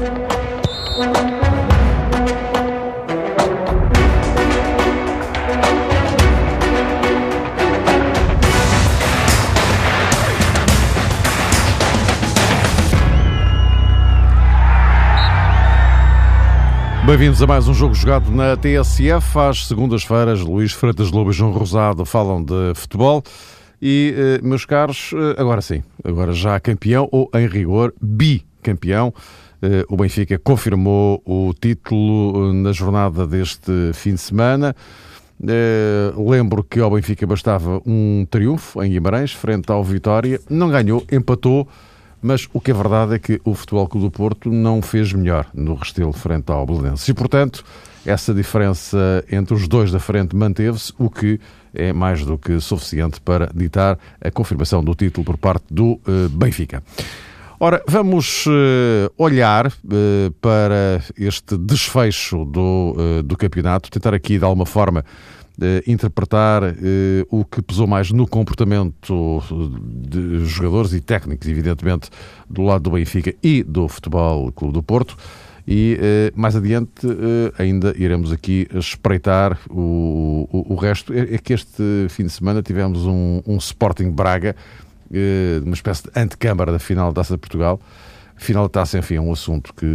Bem-vindos a mais um jogo jogado na TSF. Às segundas-feiras, Luís Freitas Lobo e João Rosado falam de futebol. E, eh, meus caros, eh, agora sim, agora já campeão, ou em rigor, bicampeão. Eh, o Benfica confirmou o título na jornada deste fim de semana. Lembro que ao Benfica bastava um triunfo em Guimarães, frente ao Vitória. Não ganhou, empatou mas o que é verdade é que o Futebol Clube do Porto não fez melhor no Restelo frente ao Belenenses. E, portanto, essa diferença entre os dois da frente manteve-se, o que é mais do que suficiente para ditar a confirmação do título por parte do Benfica. Ora, vamos uh, olhar uh, para este desfecho do, do campeonato, tentar aqui de alguma forma eh, interpretar eh, o que pesou mais no comportamento de jogadores e técnicos, evidentemente, do lado do Benfica e do Futebol Clube do Porto. E eh, mais adiante ainda iremos aqui espreitar o, o, o, resto. É, é que este fim de semana tivemos um, um Sporting Braga, uma espécie de antecâmara da final da Taça de Portugal. Final da taça, enfim, é um assunto que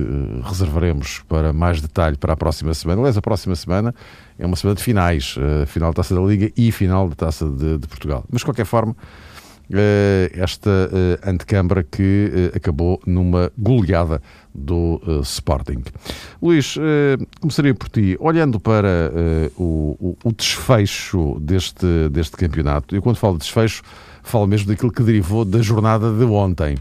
reservaremos para mais detalhe para a próxima semana. Aliás, a próxima semana é uma semana de finais, uh, final da Taça da Liga e final da Taça de, de Portugal. Mas, de qualquer forma, esta antecâmara que acabou numa goleada do Sporting. Luís, começaria por ti, olhando para o, o, o, desfecho deste, deste campeonato, eu quando falo de desfecho, falo mesmo daquilo que derivou da jornada de ontem.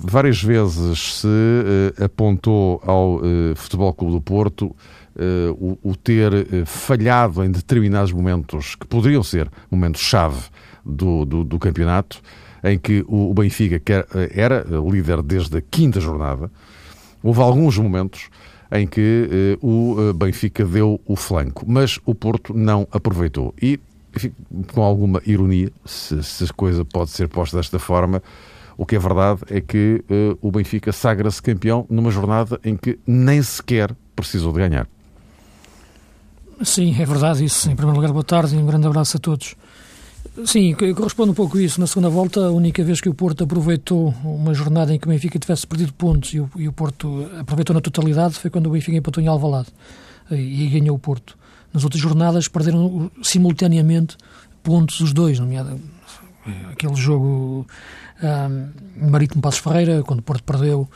várias vezes se apontou ao Futebol Clube do Porto uh, o, o, ter uh, falhado em determinados momentos que poderiam ser momentos-chave do, do, do, campeonato, em que o, o Benfica quer, era líder desde a quinta jornada. Houve alguns momentos em que uh, o Benfica deu o flanco, mas o Porto não aproveitou. E, enfim, com alguma ironia, se, se, a coisa pode ser posta desta forma, o que é verdade é que uh, o Benfica sagra-se campeão numa jornada em que nem sequer precisou de ganhar. Sim, é verdade isso. Em primeiro lugar, boa tarde e um grande abraço a todos. Sim, corresponde um pouco isso. Na segunda volta, a única vez que o Porto aproveitou uma jornada em que o Benfica tivesse perdido pontos e o, e o Porto aproveitou na totalidade foi quando o Benfica empatou em Alvalade e, e ganhou o Porto. Nas outras jornadas perderam simultaneamente pontos os dois, nomeado aquele jogo um, Marítimo Passos Ferreira, quando o Porto perdeu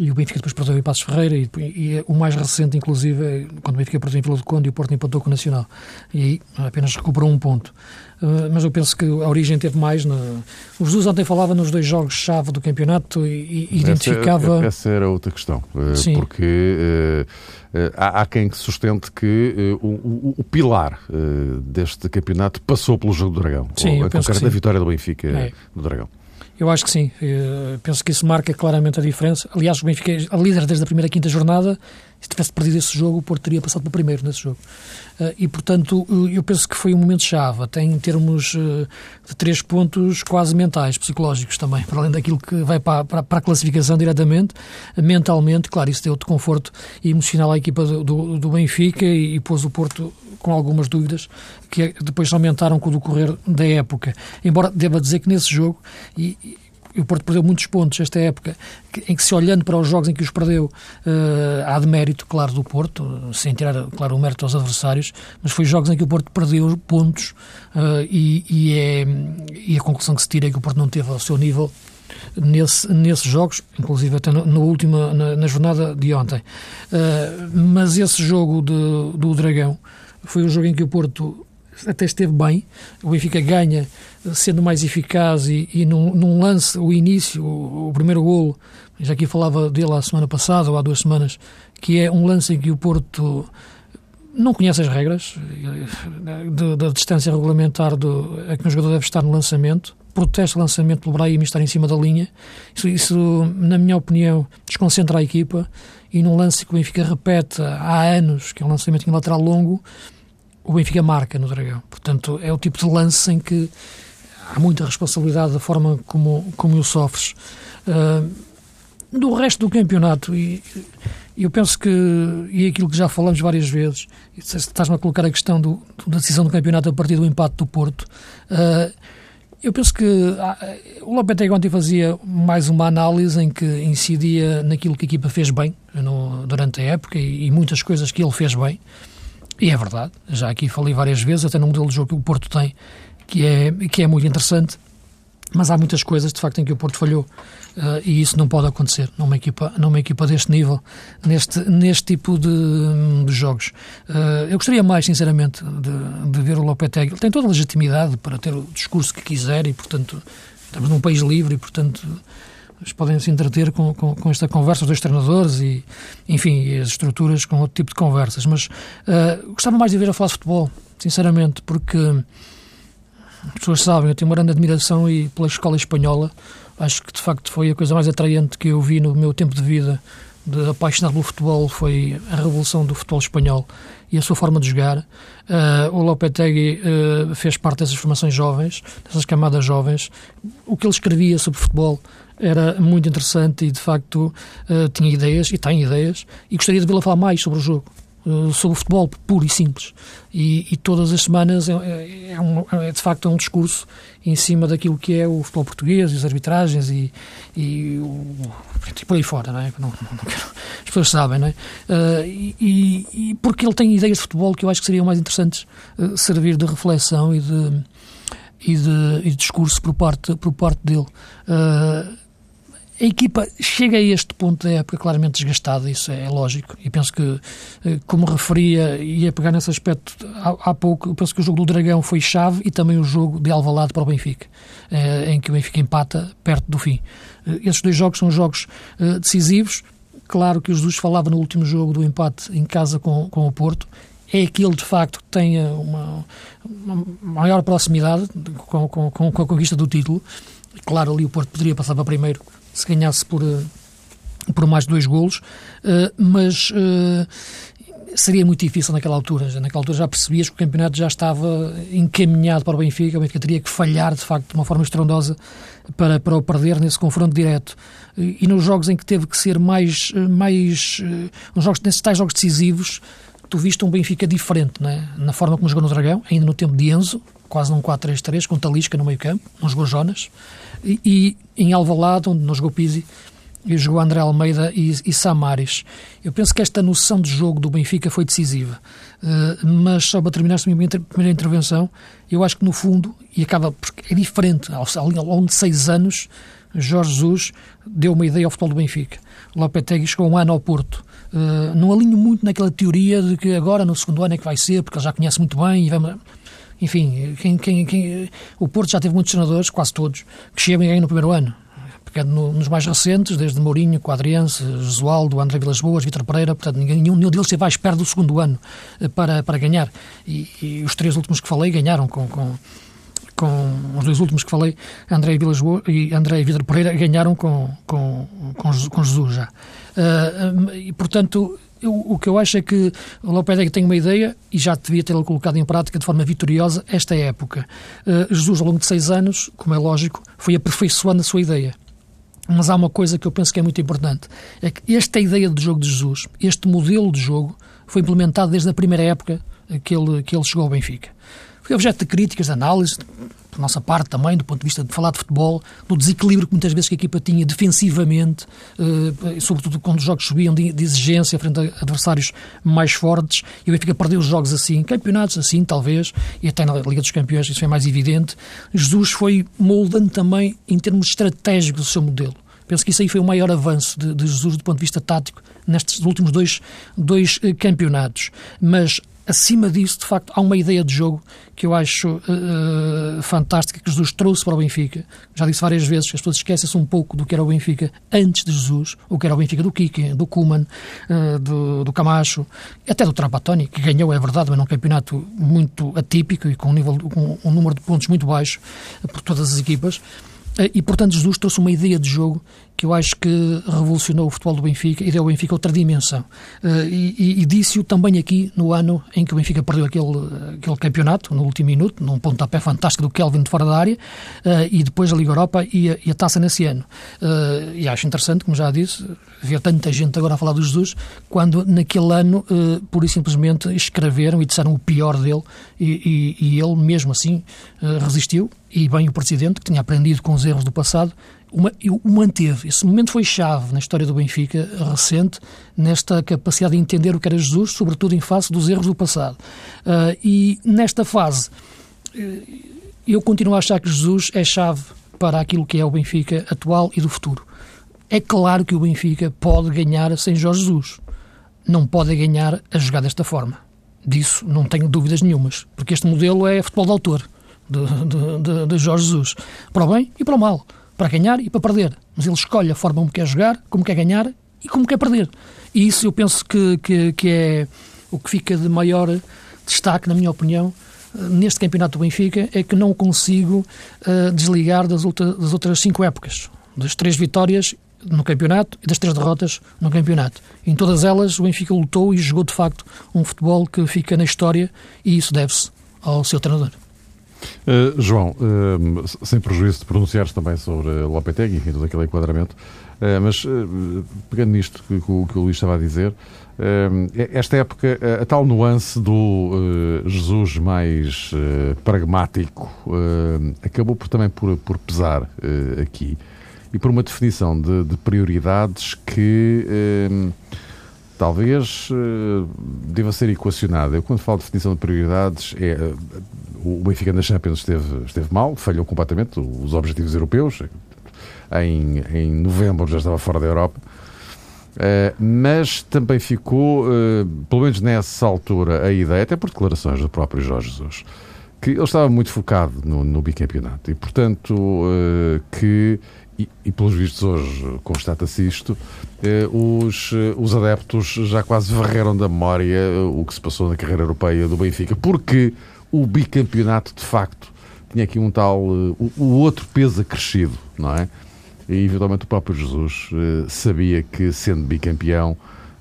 e o Benfica depois perdeu em Passos Ferreira e, e, é o mais recente, inclusive, é quando o Benfica perdeu em Vila do Conde e o Porto empatou com o Nacional. E aí apenas recuperou um ponto. Uh, mas eu penso que a origem teve mais. Na... O Jesus ontem falava nos dois jogos-chave do campeonato e, e identificava. Essa, essa, era outra questão. Uh, Sim. Porque uh, há, há, quem sustente que o, o, o, pilar deste campeonato passou pelo jogo do Dragão. Sim, ou, eu penso que da vitória do Benfica é. no Dragão. Eu acho que sim. Eu penso que isso marca claramente a diferença. Aliás, o Benfica é líder desde a primeira quinta jornada. Se tivesse perdido esse jogo, o Porto teria passado para primeiro nesse jogo. Uh, e, portanto, eu penso que foi um momento-chave, até em termos uh, de três pontos quase mentais, psicológicos também, para além daquilo que vai para, para, para a classificação diretamente. mentalmente, claro, isso deu-te conforto emocional à equipa do, do, Benfica e, e pôs o Porto com algumas dúvidas que depois aumentaram com o decorrer da época. Embora deva dizer que nesse jogo, e o Porto perdeu muitos pontos esta época, em que se olhando para os jogos em que os perdeu, uh, há de mérito, claro, do Porto, sem tirar, claro, o mérito aos adversários, mas foi jogos em que o Porto perdeu pontos uh, e, e, é, e a conclusão que se tira é que o Porto não teve ao seu nível nesse, nesses jogos, inclusive até no, no na, na, jornada de ontem. Uh, mas esse jogo de, do Dragão foi o jogo em que o Porto até esteve bem. O Benfica ganha sendo mais eficaz e, e num, num, lance, o início, o, o, primeiro golo, já aqui falava dele a semana passada ou há duas semanas, que é um lance em que o Porto não conhece as regras da distância regulamentar do, a que um jogador deve estar no lançamento, protesta o lançamento pelo Brahim estar em cima da linha. Isso, isso, na minha opinião, desconcentra a equipa e num lance que o Benfica repete há anos, que é um lançamento em lateral longo, o Benfica marca no Dragão. Portanto, é o tipo de lance em que há muita responsabilidade da forma como, como o sofres. Uh, do resto do campeonato, e eu penso que, e aquilo que já falamos várias vezes, estás-me a colocar a questão do, da decisão do campeonato a partir do empate do Porto, uh, eu penso que ah, o Lopetegui ontem fazia mais uma análise em que incidia naquilo que a equipa fez bem no, durante a época e, e, muitas coisas que ele fez bem. E é verdade, já aqui falei várias vezes, até no modelo de jogo que o Porto tem, que é, que é muito interessante, mas há muitas coisas, de facto, em que o Porto falhou. Uh, e isso não pode acontecer numa equipa, numa equipa deste nível, neste, neste tipo de, de jogos. Uh, eu gostaria mais, sinceramente, de, de ver o Lopetegui. Ele tem toda a legitimidade para ter o discurso que quiser e, portanto, estamos num país livre e, portanto, eles podem se entreter com, com, com, esta conversa, os dois treinadores e, enfim, e as estruturas com outro tipo de conversas. Mas uh, gostava mais de ver a falar de futebol, sinceramente, porque as pessoas sabem, eu tenho uma grande admiração e pela escola espanhola Acho que de facto foi a coisa mais atraente que eu vi no meu tempo de vida de apaixonado pelo futebol foi a revolução do futebol espanhol e a sua forma de jogar. Uh, o Lopetegui uh, fez parte dessas formações jovens, dessas camadas jovens. O que ele escrevia sobre futebol era muito interessante e, de facto, uh, tinha ideias, e tem ideias, e gostaria de vê-lo falar mais sobre o jogo. Eh, sobre o futebol puro e simples. E, e todas as semanas é, é, é, um, é, de facto um discurso em cima daquilo que é o futebol português, e as arbitragens e, e, o, e por aí fora, não é? Não, não quero, as pessoas sabem, não é? Uh, e, e, porque ele tem ideias de futebol que eu acho que seriam mais interessantes uh, servir de reflexão e de, e de, e de discurso por parte, por parte dele. Uh, a equipa chega a este ponto da época claramente desgastada, isso é lógico, e penso que, eh, como referia, e ia pegar nesse aspecto há, há pouco, penso que o jogo do Dragão foi chave e também o jogo de Alvalade para o Benfica, eh, em que o Benfica empata perto do fim. Eh, esses dois jogos são jogos decisivos, claro que o Jesus falava no último jogo do empate em casa com, com o Porto, é aquele de facto que tenha uma, uma maior proximidade com, com, com a conquista do título. Claro, ali o Porto poderia passar para primeiro se ganhasse por, eh, por mais dois golos, eh, mas eh, seria muito difícil naquela altura. Naquela altura já percebias que o campeonato já estava encaminhado para o Benfica, o Benfica teria que falhar, de facto, de uma forma estrondosa para, para o perder nesse confronto direto. E nos jogos em que teve que ser mais, mais nos jogos, nesses tais jogos decisivos, tu viste um Benfica diferente, é? na forma como jogou no Dragão, ainda no tempo de Enzo, quase num 4-3-3, com Talisca no meio campo, não jogou Jonas, e, e em Alvalade, onde não jogou Pizzi, e jogou André Almeida e, e Samaris. Eu penso que esta noção de jogo do Benfica foi decisiva. Uh, mas só para terminar esta minha primeira intervenção, eu acho que no fundo, e acaba porque é diferente, ao, ao longo de seis anos, Jorge Jesus deu uma ideia ao futebol do Benfica. Lopetegui chegou um ano ao Porto. Uh, não alinho muito naquela teoria de que agora no segundo ano é que vai ser, porque ele já conhece muito bem e vai enfim, quem, quem, quem, o Porto já teve muitos treinadores, quase todos, que chegam aí no primeiro ano. Pegando no, nos mais recentes, desde Mourinho, Quadriense, Josualdo, André Vilas Boas, Vitor Pereira, portanto, nenhum, nenhum deles esteve à espera do segundo ano eh, para, para ganhar. E, e, os três últimos que falei ganharam com, com, com os dois últimos que falei, André Vilas e André Vitor Pereira, ganharam com, com, com, com Jesus já. Uh, e, portanto, eu, o que eu acho é que o Lopetegui tem uma ideia e já devia tê-la colocado em prática de forma vitoriosa esta época. Uh, Jesus, ao longo de seis anos, como é lógico, foi aperfeiçoando a sua ideia. Mas há uma coisa que eu penso que é muito importante: é que esta ideia de jogo de Jesus, este modelo de jogo, foi implementado desde a primeira época que ele, que ele chegou ao Benfica. Foi objeto de críticas, de análise, por nossa parte também, do ponto de vista de falar de futebol, do desequilíbrio que muitas vezes que a equipa tinha defensivamente, eh, sobretudo quando os jogos subiam de, de, exigência frente a adversários mais fortes, e o Benfica perdeu os jogos assim, campeonatos assim, talvez, e até na Liga dos Campeões isso foi mais evidente. Jesus foi moldando também em termos estratégicos o seu modelo. Penso que isso aí foi o maior avanço de, de Jesus do ponto de vista tático nestes últimos dois, dois eh, campeonatos. Mas acima disso, de facto, há uma ideia de jogo que eu acho uh, fantástica que Jesus trouxe para o Benfica. Já disse várias vezes que as pessoas esquecem-se um pouco do que era o Benfica antes de Jesus, o que era o Benfica do Kike, do Kuman, uh, do, do Camacho, até do Trapattoni, que ganhou, é verdade, mas num campeonato muito atípico e com um, nível, com um número de pontos muito baixo por todas as equipas. E, portanto, Jesus trouxe uma ideia de jogo que eu acho que revolucionou o futebol do Benfica e deu ao Benfica outra dimensão. Uh, e, e disse-o também aqui no ano em que o Benfica perdeu aquele, aquele campeonato, no último minuto, num pontapé fantástico do Kelvin de fora da área, uh, e depois a Liga Europa e a, e a taça nesse ano. Uh, e acho interessante, como já disse, ver tanta gente agora a falar do Jesus, quando naquele ano, pura e simplesmente, escreveram e disseram o pior dele, e, e, e ele mesmo assim resistiu, e bem o Presidente, que tinha aprendido com os erros do passado, o manteve. Esse momento foi chave na história do Benfica recente, nesta capacidade de entender o que era Jesus, sobretudo em face dos erros do passado. Uh, e nesta fase, uh, eu continuo a achar que Jesus é chave para aquilo que é o Benfica atual e do futuro. É claro que o Benfica pode ganhar sem Jorge Jesus. Não pode ganhar a jogar desta forma. Disso não tenho dúvidas nenhumas, porque este modelo é futebol de autor de, de, de, de Jorge Jesus, para o bem e para o mal para ganhar e para perder. Mas ele escolhe a forma como quer jogar, como quer ganhar e como quer perder. E isso eu penso que, que, que é o que fica de maior destaque, na minha opinião, eh, neste campeonato do Benfica, é que não consigo uh, desligar das, outra, das outras cinco épocas. Das três vitórias no campeonato e das três derrotas no campeonato. Em todas elas, o Benfica lutou e jogou, de facto, um futebol que fica na história e isso deve-se ao seu treinador. Uh, João, uh, sem prejuízo de pronunciares também sobre Lopetegui e todo aquele enquadramento, uh, mas pegando nisto que, que, o, que o Luís estava a dizer, esta época, a, a, tal nuance do Jesus mais pragmático acabou por, também por, por pesar aqui e por uma definição de, de prioridades que talvez deva ser equacionada. Eu, quando falo de definição de prioridades, é o Benfica na Champions esteve, esteve mal, falhou completamente os objetivos europeus. Em, em novembro já estava fora da Europa. Uh, mas também ficou, uh, pelo menos nessa altura, a ideia, até por declarações do próprio Jorge Jesus, que ele estava muito focado no, no bicampeonato e, portanto, uh, que, e, e, pelos vistos hoje constata-se isto, os, os adeptos já quase varreram da memória o que se passou na carreira europeia do Benfica, porque o bicampeonato, de facto, tinha aqui um tal. Uh, o, outro peso acrescido, não é? E eventualmente o próprio Jesus uh, sabia que, sendo bicampeão,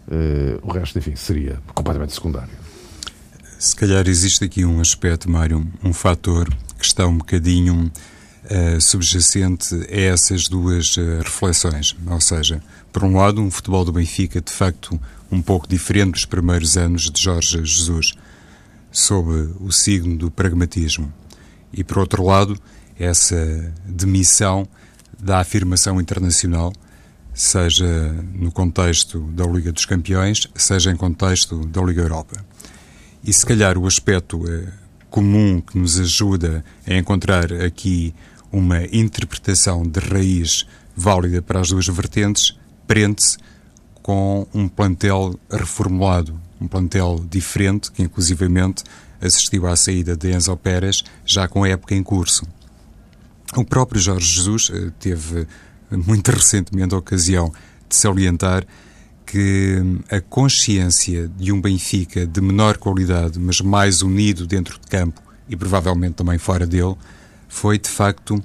uh, o resto, enfim, seria completamente secundário. Se calhar existe aqui um aspecto, Mário, um fator que está um bocadinho subjacente a essas duas reflexões. Ou seja, por um lado, um futebol do Benfica, de facto, um pouco diferente dos primeiros anos de Jorge Jesus sob o signo do pragmatismo. E, por outro lado, essa demissão da afirmação internacional, seja no contexto da Liga dos Campeões, seja em contexto da Liga Europa. E se calhar o aspecto eh, comum que nos ajuda a encontrar aqui uma interpretação de raiz válida para as duas vertentes prende-se com um plantel reformulado, um plantel diferente, que inclusivamente assistiu à saída de Enzo Pérez, já com a época em curso. O próprio Jorge Jesus eh, teve muito recentemente a ocasião de salientar que hum, a consciência de um Benfica de menor qualidade, mas mais unido dentro de campo e provavelmente também fora dele, foi de facto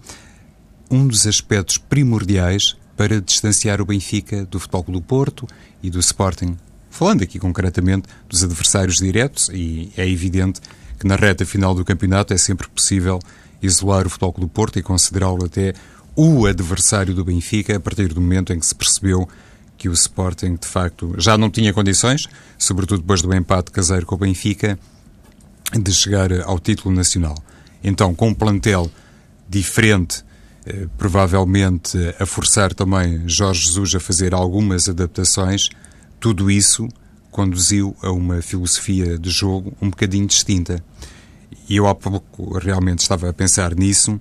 um dos aspectos primordiais para distanciar o Benfica do Futebol do Porto e do Sporting Falando aqui concretamente dos adversários diretos, e é evidente que na reta final do campeonato é sempre possível isolar o Futebol do Porto e considerá-lo até o adversário do Benfica a partir do momento em que se percebeu que o Sporting, de facto, já não tinha condições, sobretudo depois do empate caseiro com o Benfica, de chegar ao título nacional. Então, com um plantel diferente, eh, provavelmente a forçar também Jorge Jesus a fazer algumas adaptações, tudo isso conduziu a uma filosofia de jogo um bocadinho distinta. E eu há pouco realmente estava a pensar nisso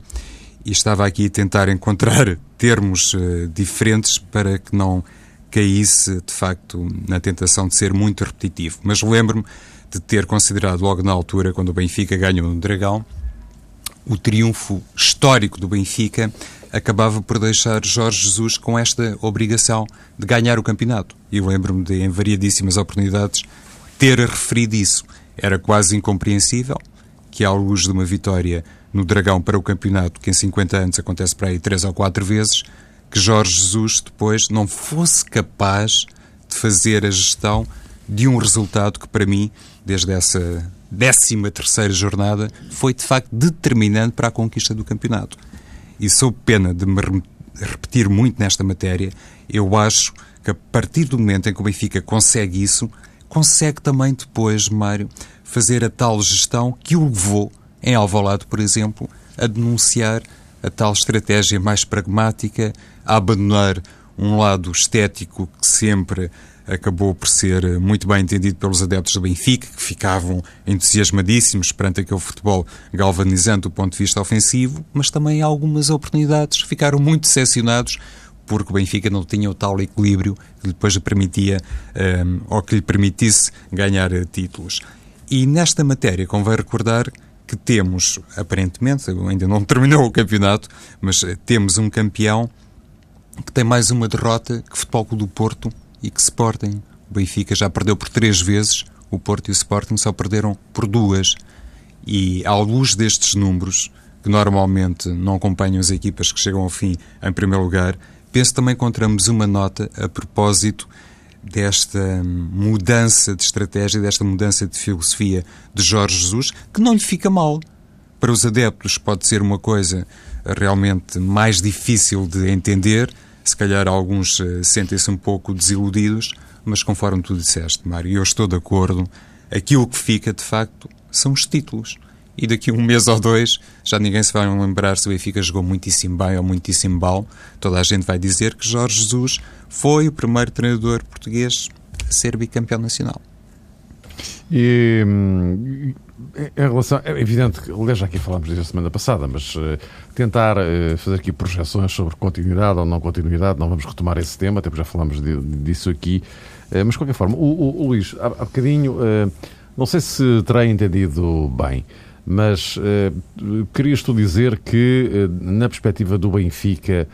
e estava aqui a tentar encontrar termos uh, diferentes para que não caísse, de facto, na tentação de ser muito repetitivo. Mas lembro-me de ter considerado logo na altura, quando o Benfica ganhou no Dragão, o triunfo histórico do Benfica acabava por deixar Jorge Jesus com esta obrigação de ganhar o campeonato. E lembro-me de, em variadíssimas oportunidades, ter referido isso. Era quase incompreensível que, à luz de uma vitória no Dragão para o campeonato, que em 50 anos acontece para aí três ou quatro vezes, que Jorge Jesus depois não fosse capaz de fazer a gestão de um resultado que, para mim, desde essa 13 terceira jornada, foi de facto determinante para a conquista do campeonato. E sou pena de me repetir muito nesta matéria, eu acho que a partir do momento em que o Benfica consegue isso, consegue também depois, Mário, fazer a tal gestão que o levou, em Alvalade, por exemplo, a denunciar a tal estratégia mais pragmática, a abandonar um lado estético que sempre acabou por ser muito bem entendido pelos adeptos do Benfica, que ficavam entusiasmadíssimos perante aquele futebol galvanizante do ponto de vista ofensivo, mas também algumas oportunidades ficaram muito decepcionados porque o Benfica não tinha o tal equilíbrio que depois lhe permitia, um, ehm, ou que lhe permitisse ganhar títulos. E nesta matéria convém recordar que temos, aparentemente, ainda não terminou o campeonato, mas temos um campeão que tem mais uma derrota que o Futebol Clube do Porto e que Sporting. O Benfica já perdeu por três vezes, o Porto e o Sporting só perderam por duas. E à luz destes números, que normalmente não acompanham as equipas que chegam ao fim em primeiro lugar, penso também que encontramos uma nota a propósito desta mudança de estratégia, desta mudança de filosofia de Jorge Jesus, que não lhe fica mal. Para os adeptos pode ser uma coisa realmente mais difícil de entender, se calhar alguns uh, sentem-se um pouco desiludidos, mas conforme tu disseste, Mário, eu estou de acordo, aquilo que fica de facto são os títulos. E daqui a um mês ou dois já ninguém se vai lembrar se o Benfica jogou muitíssimo bem ou muitíssimo mal. Toda a gente vai dizer que Jorge Jesus foi o primeiro treinador português a ser bicampeão nacional. E hum, em relação. É evidente que, aliás, já aqui falámos disso semana passada, mas uh, tentar uh, fazer aqui projeções sobre continuidade ou não continuidade, não vamos retomar esse tema, até porque já falámos disso aqui. Uh, mas, de qualquer forma, o, o, o Luís, há, há bocadinho, não sei se terá entendido bem, mas querias tu dizer que, na perspectiva do Benfica,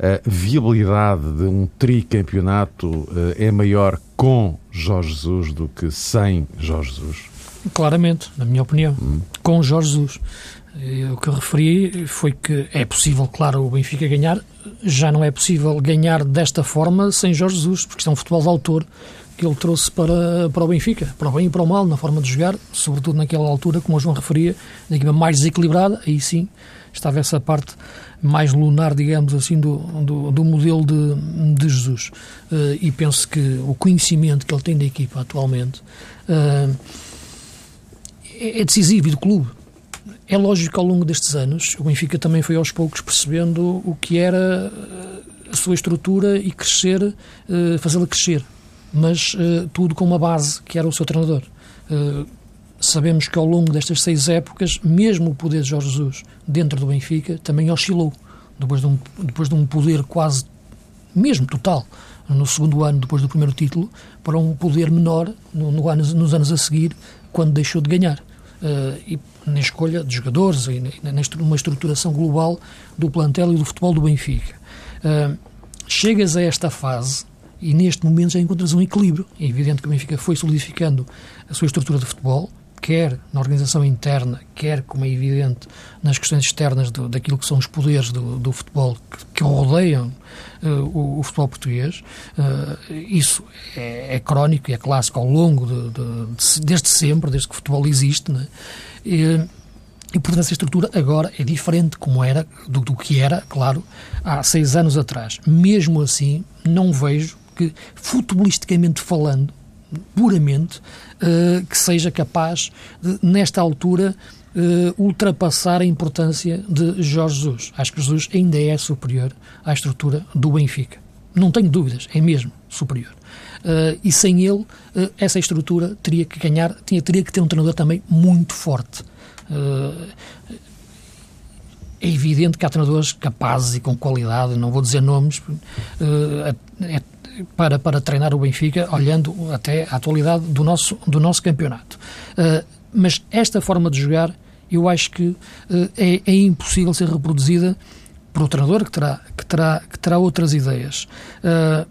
a viabilidade de um tricampeonato é maior com Jorge Jesus do que sem Jorge Jesus? Claramente, na minha opinião, hum. com Jorge Jesus. O que eu referi foi que é possível, claro, o Benfica ganhar, já não é possível ganhar desta forma sem Jorge Jesus, porque isto é um futebol de autor que ele trouxe para, para o Benfica, para o bem e para o mal, na forma de jogar, sobretudo naquela altura, como o João referia, na equipa mais desequilibrada, aí sim estava essa parte mais lunar, digamos assim, do, do, do modelo de, de Jesus. Uh, e penso que o conhecimento que ele tem da equipa atualmente. Uh, é, decisivo e do clube. É lógico que ao longo destes anos o Benfica também foi aos poucos percebendo o que era eh, a sua estrutura e crescer, fazê-la crescer. Mas tudo com uma base que era o seu treinador. Sabemos que ao longo destas seis épocas, mesmo o poder de Jorge Jesus dentro do Benfica também oscilou. Depois de um, depois de um poder quase, mesmo total, no segundo ano depois do primeiro título, para um poder menor no, no ano, nos anos a seguir, quando deixou de ganhar uh, e na escolha de jogadores e numa estruturação global do plantel e do futebol do Benfica. Uh, chegas a esta fase e neste momento já encontras um equilíbrio. É evidente que o Benfica foi solidificando a sua estrutura de futebol, quer na organização interna, quer, como é evidente, nas questões externas do, daquilo que são os poderes do, do futebol que, que rodeiam uh, o, o, futebol português. Uh, isso é, é, crónico e é clássico ao longo de, de, de, desde sempre, desde que o futebol existe. Né? E, e, portanto, essa estrutura agora é diferente como era, do, do que era, claro, há seis anos atrás. Mesmo assim, não vejo que, futebolisticamente falando, puramente, uh, que seja capaz de, nesta altura, uh, ultrapassar a importância de Jorge Jesus. Acho que Jesus ainda é superior à estrutura do Benfica. Não tenho dúvidas, é mesmo superior. Uh, e sem ele, essa estrutura teria que ganhar, tinha, teria que ter um treinador também muito forte. É evidente que há treinadores capazes e com qualidade, não vou dizer nomes, é, para, para treinar o Benfica, olhando até a atualidade do nosso, do nosso campeonato. Uh, mas esta forma de jogar, eu acho que uh, é, é, impossível ser reproduzida por um treinador que terá, que terá, que terá outras ideias. Uh,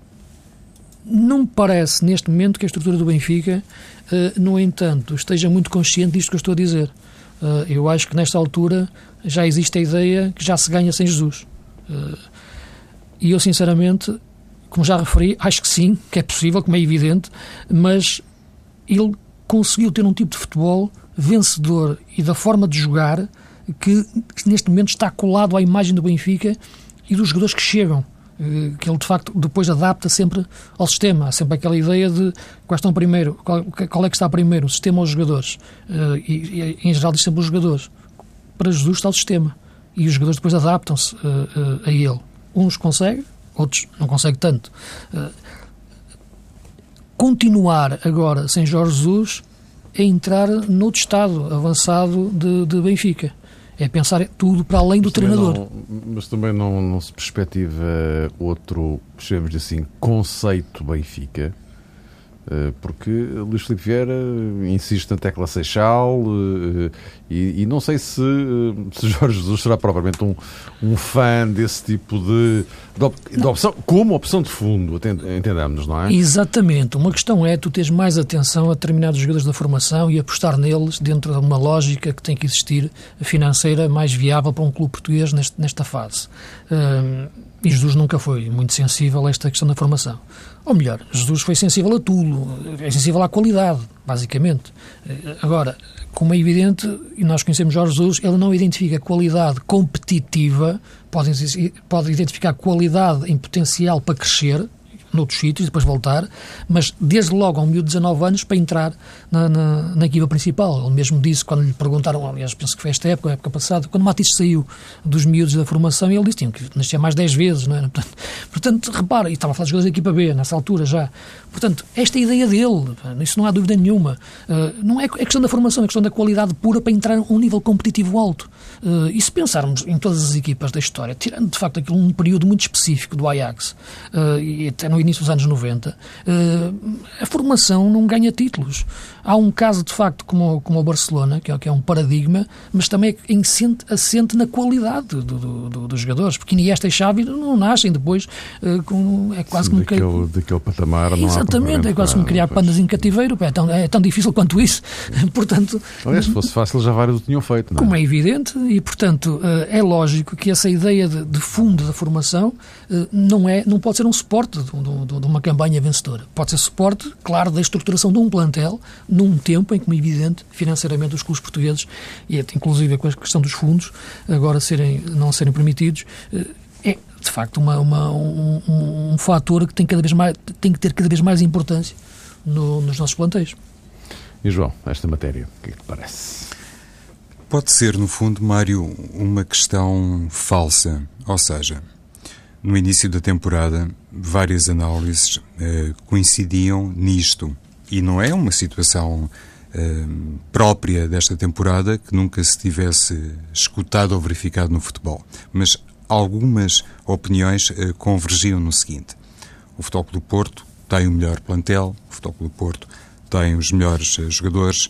não me parece, neste momento, que a estrutura do Benfica, no entanto, esteja muito consciente disto que eu estou a dizer. eu acho que, nesta altura, já existe a ideia que já se ganha sem Jesus E eu, sinceramente, como já referi, acho que sim, que é possível, como é evidente, mas ele conseguiu ter um tipo de futebol vencedor e da forma de jogar que, neste momento está colado à imagem do Benfica e dos jogadores que chegam eh, que ele de facto depois adapta sempre ao sistema. Há sempre aquela ideia de quais estão primeiro, qual, qual, é que está primeiro, o sistema ou os jogadores. Eh, e, e, em geral diz sempre os jogadores. Para Jesus está o sistema. E os jogadores depois adaptam-se uh, a ele. Uns conseguem, outros não conseguem tanto. continuar agora sem Jorge Jesus é entrar noutro estado avançado de, de Benfica é pensar tudo para além do mas treinador. Não, mas também não, não se perspectiva outro, chamemos assim, conceito Benfica eh, porque Luís Filipe Vieira insiste na tecla Seixal eh, e, e, não sei se, eh, se, Jorge Jesus será provavelmente um, um fã desse tipo de, de, de opção, como opção de fundo, entendamos, não é? Exatamente. Uma questão é tu teres mais atenção a determinados jogadores da formação e apostar neles dentro de uma lógica que tem que existir financeira mais viável para um clube português neste, nesta fase. E Jesus nunca foi muito sensível a esta questão da formação. Ou melhor, Jesus foi sensível a tudo, é sensível à qualidade, basicamente. Agora, como é evidente, e nós conhecemos Jorge Jesus, ele não identifica qualidade competitiva, pode, pode identificar qualidade em potencial para crescer, noutros sítios, depois voltar, mas desde logo a um miúdo de 19 anos para entrar na, na, na, equipa principal. Ele mesmo disse, quando lhe perguntaram, aliás, penso que foi esta época, a época passada, quando Matisse saiu dos miúdos da formação, ele disse que tinha que nascer mais 10 vezes, não é? Portanto, portanto, repara, e estava a falar de jogadores da equipa B, nessa altura já. Portanto, esta é ideia dele, isso não há dúvida nenhuma. Uh, não é, é questão da formação, é questão da qualidade pura para entrar a um nível competitivo alto. Uh, e se pensarmos em todas as equipas da história, tirando de facto aquilo um período muito específico do Ajax, uh, e até no início dos anos 90, a formação não ganha títulos. Há um caso, de facto, como, como o Barcelona, que é, que é um paradigma, mas também é assente, assente na qualidade do, do, do, dos jogadores, porque Iniesta e Xavi não nascem depois com, é quase Sim, como daquele, que... daquele patamar, Exatamente, é quase como criar pandas em cativeiro, é tão, é tão difícil quanto isso. portanto, Aliás, se fosse fácil, já vários o tinham feito. É? Como é evidente, e portanto eh, é lógico que essa ideia de, de fundo da formação eh, não, é, não pode ser um suporte de, de, uma campanha vencedora. Pode ser suporte, claro, da estruturação de um plantel num tempo em que, como é evidente, financeiramente os clubes portugueses, e inclusive com a questão dos fundos, agora serem, não serem permitidos, eh, é de facto uma, uma um, um, um, fator que tem, cada vez mais, tem que ter cada vez mais importância no, nos nossos plantéis. E João, esta matéria, o que é que te parece? Pode ser, no fundo, Mário, uma questão falsa. Ou seja, no início da temporada, várias análises eh, coincidiam nisto. E não é uma situação eh, própria desta temporada que nunca se tivesse escutado ou verificado no futebol. Mas algumas opiniões eh, convergiam no seguinte: o Futebol do Porto tem o melhor plantel, o Futebol do Porto tem os melhores eh, jogadores,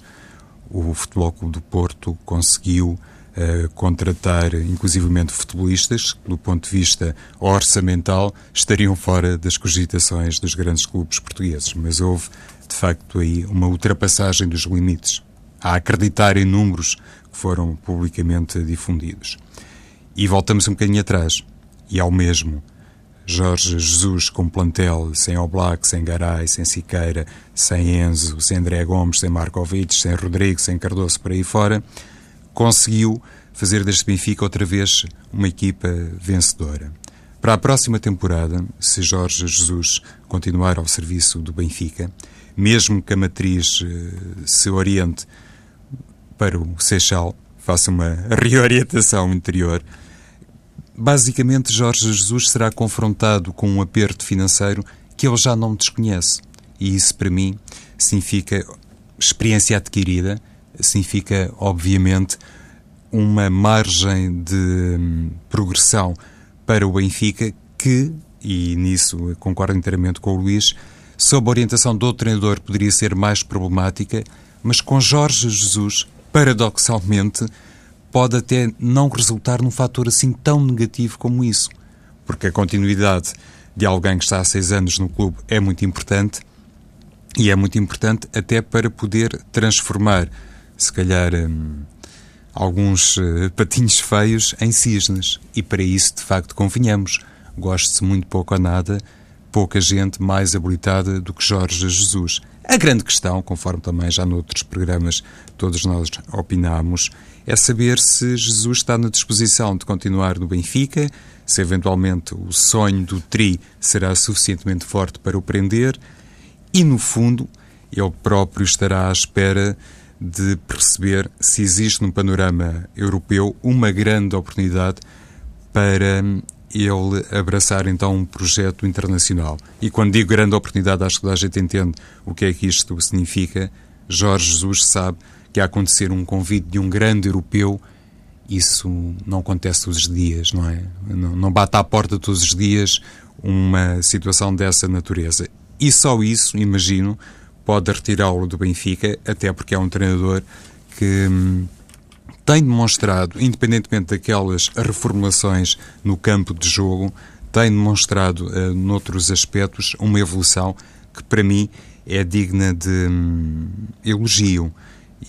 o Futebol do Porto conseguiu uh, contratar inclusivamente futebolistas que, do ponto de vista orçamental, estariam fora das cogitações dos grandes clubes portugueses. Mas houve, de facto, aí uma ultrapassagem dos limites, a acreditar em números que foram publicamente difundidos. E voltamos um bocadinho atrás, e ao mesmo. Jorge Jesus com plantel, sem Oblak, sem Garay, sem Siqueira, sem Enzo, sem André Gomes, sem Markovic, sem Rodrigo, sem Cardoso, por aí fora, conseguiu fazer deste Benfica outra vez uma equipa vencedora. Para a próxima temporada, se Jorge Jesus continuar ao serviço do Benfica, mesmo que a matriz eh, se oriente para o Seixal, faça uma reorientação interior, Basicamente, Jorge Jesus será confrontado com um aperto financeiro que ele já não desconhece. E isso, para mim, significa experiência adquirida, significa, obviamente, uma margem de hum, progressão para o Benfica que, e nisso concordo inteiramente com o Luís, sob a orientação do treinador poderia ser mais problemática, mas com Jorge Jesus, paradoxalmente, pode até não resultar num fator assim tão negativo como isso, porque a continuidade de alguém que está há seis anos no clube é muito importante e é muito importante até para poder transformar, se calhar, hum, alguns uh, patinhos feios em cisnes. E para isso, de facto, convenhamos. goste-se muito pouco ou nada, pouca gente mais habilitada do que Jorge Jesus. A grande questão, conforme também já noutros programas todos nós opinámos, é saber se Jesus está na disposição de continuar no Benfica, se eventualmente o sonho do Tri será suficientemente forte para o prender e, no fundo, ele próprio estará à espera de perceber se existe no panorama europeu uma grande oportunidade para ele abraçar então um projeto internacional. E quando digo grande oportunidade, acho que toda a gente entende o que é que isto significa. Jorge Jesus sabe que a acontecer um convite de um grande europeu, isso não acontece todos os dias, não é? Não, bate à porta todos os dias uma situação dessa natureza. E só isso, imagino, pode retirá-lo do Benfica, até porque é um treinador que hum, tem demonstrado, independentemente daquelas reformulações no campo de jogo, tem demonstrado, uh, noutros aspectos, uma evolução que, para mim, é digna de hum, elogio.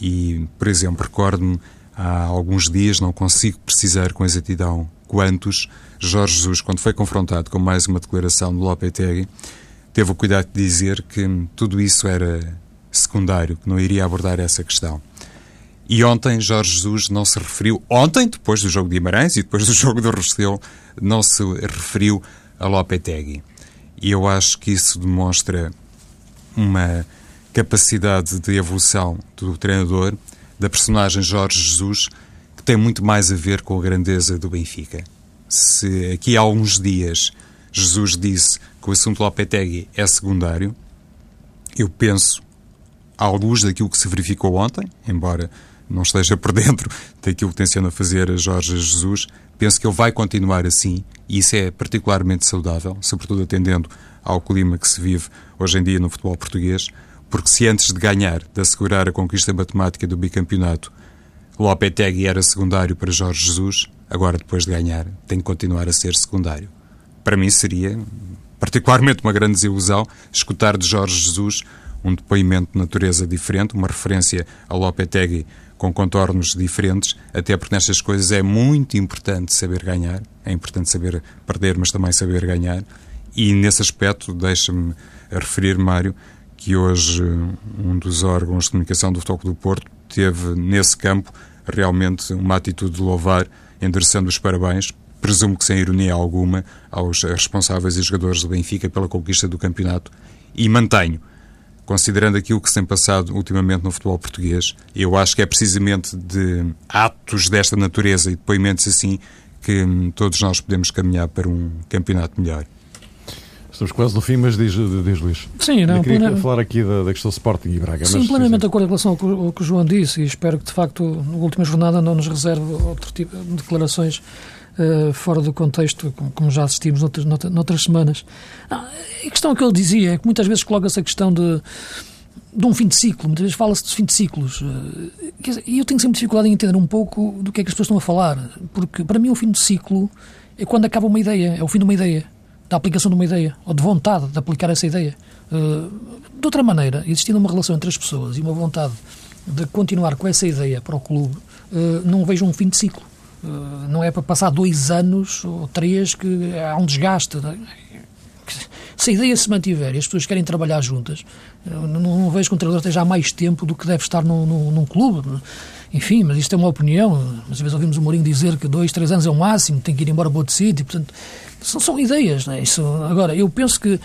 E, por exemplo, recordo-me há alguns dias, não consigo precisar com exatidão quantos, Jorge Jesus, quando foi confrontado com mais uma declaração de Lopetegui, teve o cuidado de dizer que tudo isso era secundário, que não iria abordar essa questão. E ontem Jorge Jesus não se referiu, ontem, depois do jogo de Guimarães e depois do jogo do Restelo, não se referiu a Lopetegui. E eu acho que isso demonstra uma capacidade de evolução do treinador, da personagem Jorge Jesus, que tem muito mais a ver com a grandeza do Benfica. Se aqui há alguns dias Jesus disse que o assunto Lopetegui é secundário, eu penso, à luz daquilo que se verificou ontem, embora não esteja por dentro daquilo que tenciona fazer a Jorge Jesus, penso que ele vai continuar assim e isso é particularmente saudável, sobretudo atendendo ao clima que se vive hoje em dia no futebol português, porque se antes de ganhar, de assegurar a conquista matemática do bicampeonato, Lopetegui era secundário para Jorge Jesus, agora depois de ganhar tem que continuar a ser secundário. Para mim seria particularmente uma grande desilusão escutar de Jorge Jesus um depoimento de natureza diferente, uma referência a Lopetegui com contornos diferentes, até porque nestas coisas é muito importante saber ganhar, é importante saber perder, mas também saber ganhar. E nesse aspecto, deixa-me referir, Mário, que hoje um dos órgãos de comunicação do Futebol do Porto teve nesse campo realmente uma atitude de louvar, endereçando os parabéns presumo que sem ironia alguma, aos responsáveis e jogadores do Benfica pela conquista do campeonato e mantenho, considerando aquilo que se tem passado ultimamente no futebol português, eu acho que é precisamente de atos desta natureza e depoimentos assim que hum, todos nós podemos caminhar para um campeonato melhor. Estamos quase no fim, mas diz, diz Luís. Sim, não. Eu queria plena... falar aqui da, da questão Sporting e Braga. Sim, plenamente de acordo em relação ao que, ao que o João disse e espero que, de facto, na última jornada não nos reserve outro tipo de declarações uh, fora do contexto, como, como já assistimos noutras, noutras semanas. Ah, a questão que ele dizia é que muitas vezes coloca-se a questão de, de um fim de ciclo, muitas vezes fala-se de fim de ciclos. Eh, e eu tenho sempre dificuldade em entender um pouco do que é que as pessoas estão a falar, porque para mim o fim de ciclo é quando acaba uma ideia, é o fim de uma ideia, da aplicação de uma ideia, ou de vontade de aplicar essa ideia. Eh, de outra maneira, existindo uma relação entre as pessoas e uma vontade de continuar com essa ideia para o clube, não vejo um fim de ciclo. Eh, não é para passar dois anos ou três que há um desgaste. Se a ideia se mantiver e as pessoas querem trabalhar juntas, eh, não, não vejo que um treinador esteja há mais tempo do que deve estar num, num, num clube. Enfim, mas isto é uma opinião. Mas às vezes ouvimos o Mourinho dizer que dois, três anos é o máximo, tem que ir embora para outro sítio. Portanto, são, são ideias, não é? Isso, agora, eu penso que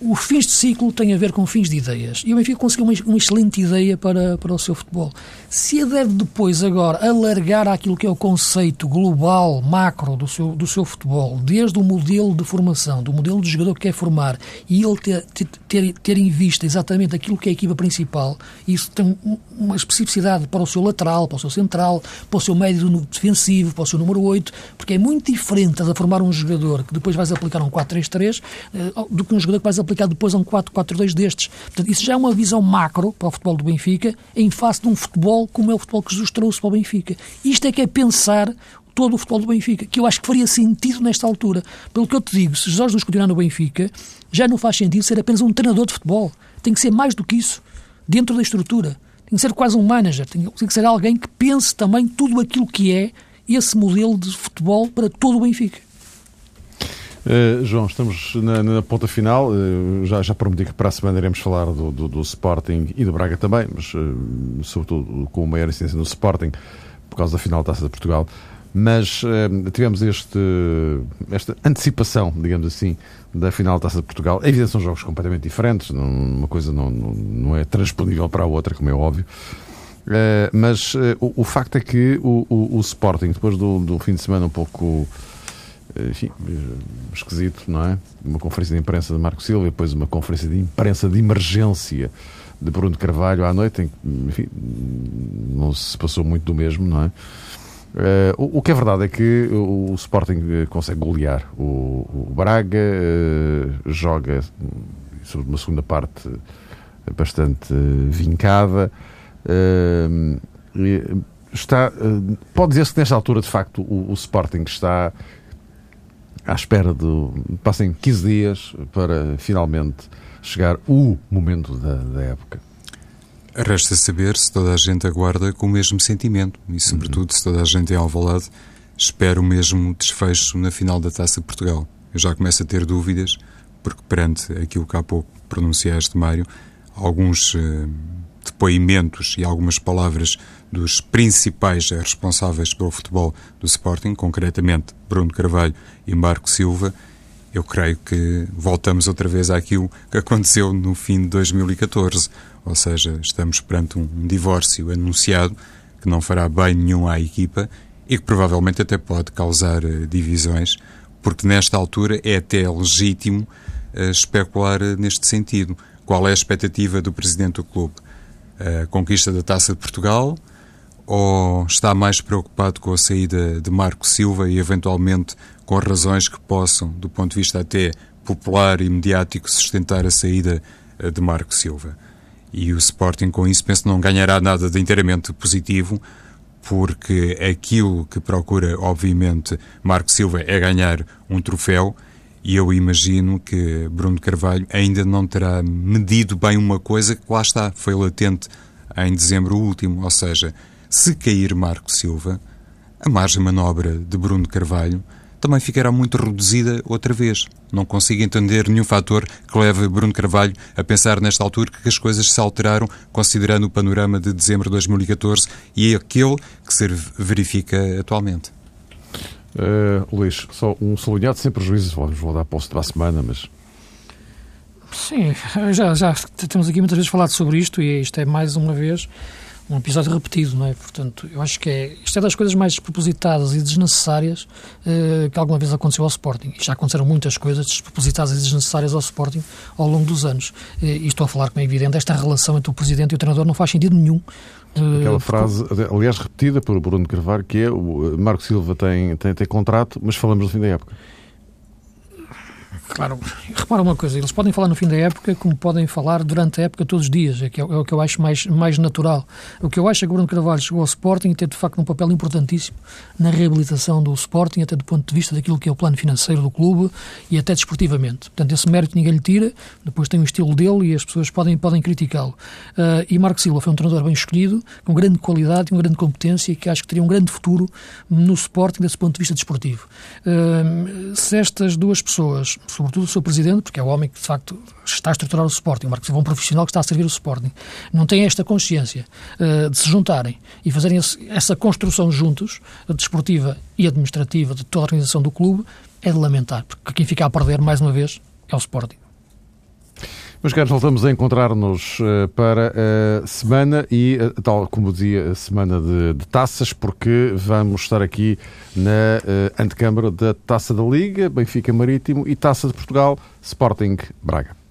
os fins de ciclo têm a ver com fins de ideias. E o Benfica conseguiu uma, uma, excelente ideia para, para o seu futebol. Se a deve depois, agora, alargar aquilo que é o conceito global, macro do seu, do seu futebol, desde o modelo de formação, do modelo de jogador que quer formar, e ele ter, ter, ter em vista exatamente aquilo que é a equipa principal, isso tem uma especificidade para o seu lateral, para o seu central, para o seu médio defensivo, para o seu número 8, porque é muito diferente a formar um jogador que depois vais aplicar um 4-3-3 eh, do que um jogador que vais aplicar depois a um 4-4-2 destes. Portanto, isso já é uma visão macro para o futebol do Benfica em face de um futebol como é o futebol que Jesus trouxe para o Benfica. Isto é que é pensar todo o futebol do Benfica, que eu acho que faria sentido nesta altura. Pelo que eu te digo, se nos continuar no Benfica, já não faz sentido ser apenas um treinador de futebol. Tem que ser mais do que isso, dentro da estrutura. Tem que ser quase um manager, tem que ser alguém que pense também tudo aquilo que é esse modelo de futebol para todo o Benfica. Uh, João, estamos na, na ponta final. Uh, já, já prometi que para a semana iremos falar do, do, do Sporting e do Braga também, mas uh, sobretudo com maior incidência no Sporting, por causa da final da Taça de Portugal. Mas tivemos este, esta antecipação, digamos assim, da final da Taça de Portugal. É evidente, são jogos completamente diferentes, não, uma coisa não, não, não, é transponível para a outra, como é óbvio. mas o, o, facto é que o, o, o Sporting, depois do, do fim de semana um pouco enfim, esquisito, não é? Uma conferência de imprensa de Marco Silva depois uma conferência de imprensa de emergência de Bruno Carvalho à noite, em que, enfim, não se passou muito do mesmo, não é? Uh, o, que é verdade é que o, Sporting consegue golear o, o Braga, uh, joga sobre uma segunda parte bastante vincada. Uh, está, pode dizer-se que nesta altura, de facto, o, o Sporting está à espera de. Passem 15 dias para finalmente chegar o momento da, da época. Resta saber se toda a gente aguarda com o mesmo sentimento e, sobretudo, uhum. se toda a gente é alvalade espera o mesmo desfecho na final da Taça de Portugal. Eu já começo a ter dúvidas, porque perante aquilo que há pouco pronunciaste, Mário, alguns uh, depoimentos e algumas palavras dos principais responsáveis pelo futebol do Sporting, concretamente Bruno Carvalho e Marco Silva, eu creio que voltamos outra vez àquilo que aconteceu no fim de 2014. Ou seja, estamos perante um divórcio anunciado que não fará bem nenhum à equipa e que provavelmente até pode causar eh, divisões, porque nesta altura é até legítimo uh, especular uh, neste sentido. Qual é a expectativa do presidente do clube? A conquista da Taça de Portugal, ou está mais preocupado com a saída de Marco Silva e eventualmente com razões que possam, do ponto de vista até popular e mediático, sustentar a saída eh, de Marco Silva? E o Sporting, com isso, penso não ganhará nada de inteiramente positivo, porque aquilo que procura, obviamente, Marco Silva é ganhar um troféu. E eu imagino que Bruno Carvalho ainda não terá medido bem uma coisa que lá está, foi latente em dezembro último, ou seja, se cair Marco Silva, a margem de manobra de Bruno Carvalho também ficará muito reduzida outra vez. Não consigo entender nenhum fator que leve Bruno Carvalho a pensar nesta altura que as coisas se alteraram considerando o panorama de dezembro de 2014 e aquele que se verifica atualmente. Uh, Luís, só um sublinhado sem prejuízo, vou dar posto para a semana, mas Sim, já, já temos aqui muitas vezes falado sobre isto e isto é mais uma vez um episódio repetido, não é? Portanto, eu acho que é, isto é das coisas mais despropositadas e desnecessárias uh, que alguma vez aconteceu ao Sporting. E já aconteceram muitas coisas despropositadas e desnecessárias ao Sporting ao longo dos anos. Uh, e estou a falar, como é evidente, esta relação entre o Presidente e o treinador não faz sentido nenhum. Uh, Aquela frase, aliás, repetida por Bruno Carvalho, que é o Marco Silva tem, tem, tem contrato, mas falamos no fim da época. Claro, repara uma coisa, eles podem falar no fim da época como podem falar durante a época todos os dias, é, que é, é o que eu acho mais, mais natural. O que eu acho é que o Bruno Carvalho chegou ao Sporting e teve de facto um papel importantíssimo na reabilitação do Sporting, até do ponto de vista daquilo que é o plano financeiro do clube e até desportivamente. Portanto, esse mérito ninguém lhe tira, depois tem o estilo dele e as pessoas podem, podem criticá-lo. Uh, e Marco Silva foi um treinador bem escolhido, com grande qualidade e uma grande competência e que acho que teria um grande futuro no Sporting desse ponto de vista desportivo. Uh, se estas duas pessoas, sobretudo o seu presidente, porque é o homem que de facto está a estruturar o Sporting, o Marcos Silva é um profissional que está a servir o Sporting, não tem esta consciência uh, de se juntarem e fazerem esse, essa construção juntos, desportiva e administrativa, de toda a organização do clube, é de lamentar, porque quem fica a perder, mais uma vez, é o Sporting. Meus caros, voltamos a encontrar-nos uh, para a semana e, uh, tal como dizia, a semana de, de, taças, porque vamos estar aqui na uh, antecâmara da Taça da Liga, Benfica Marítimo e Taça de Portugal, Sporting Braga.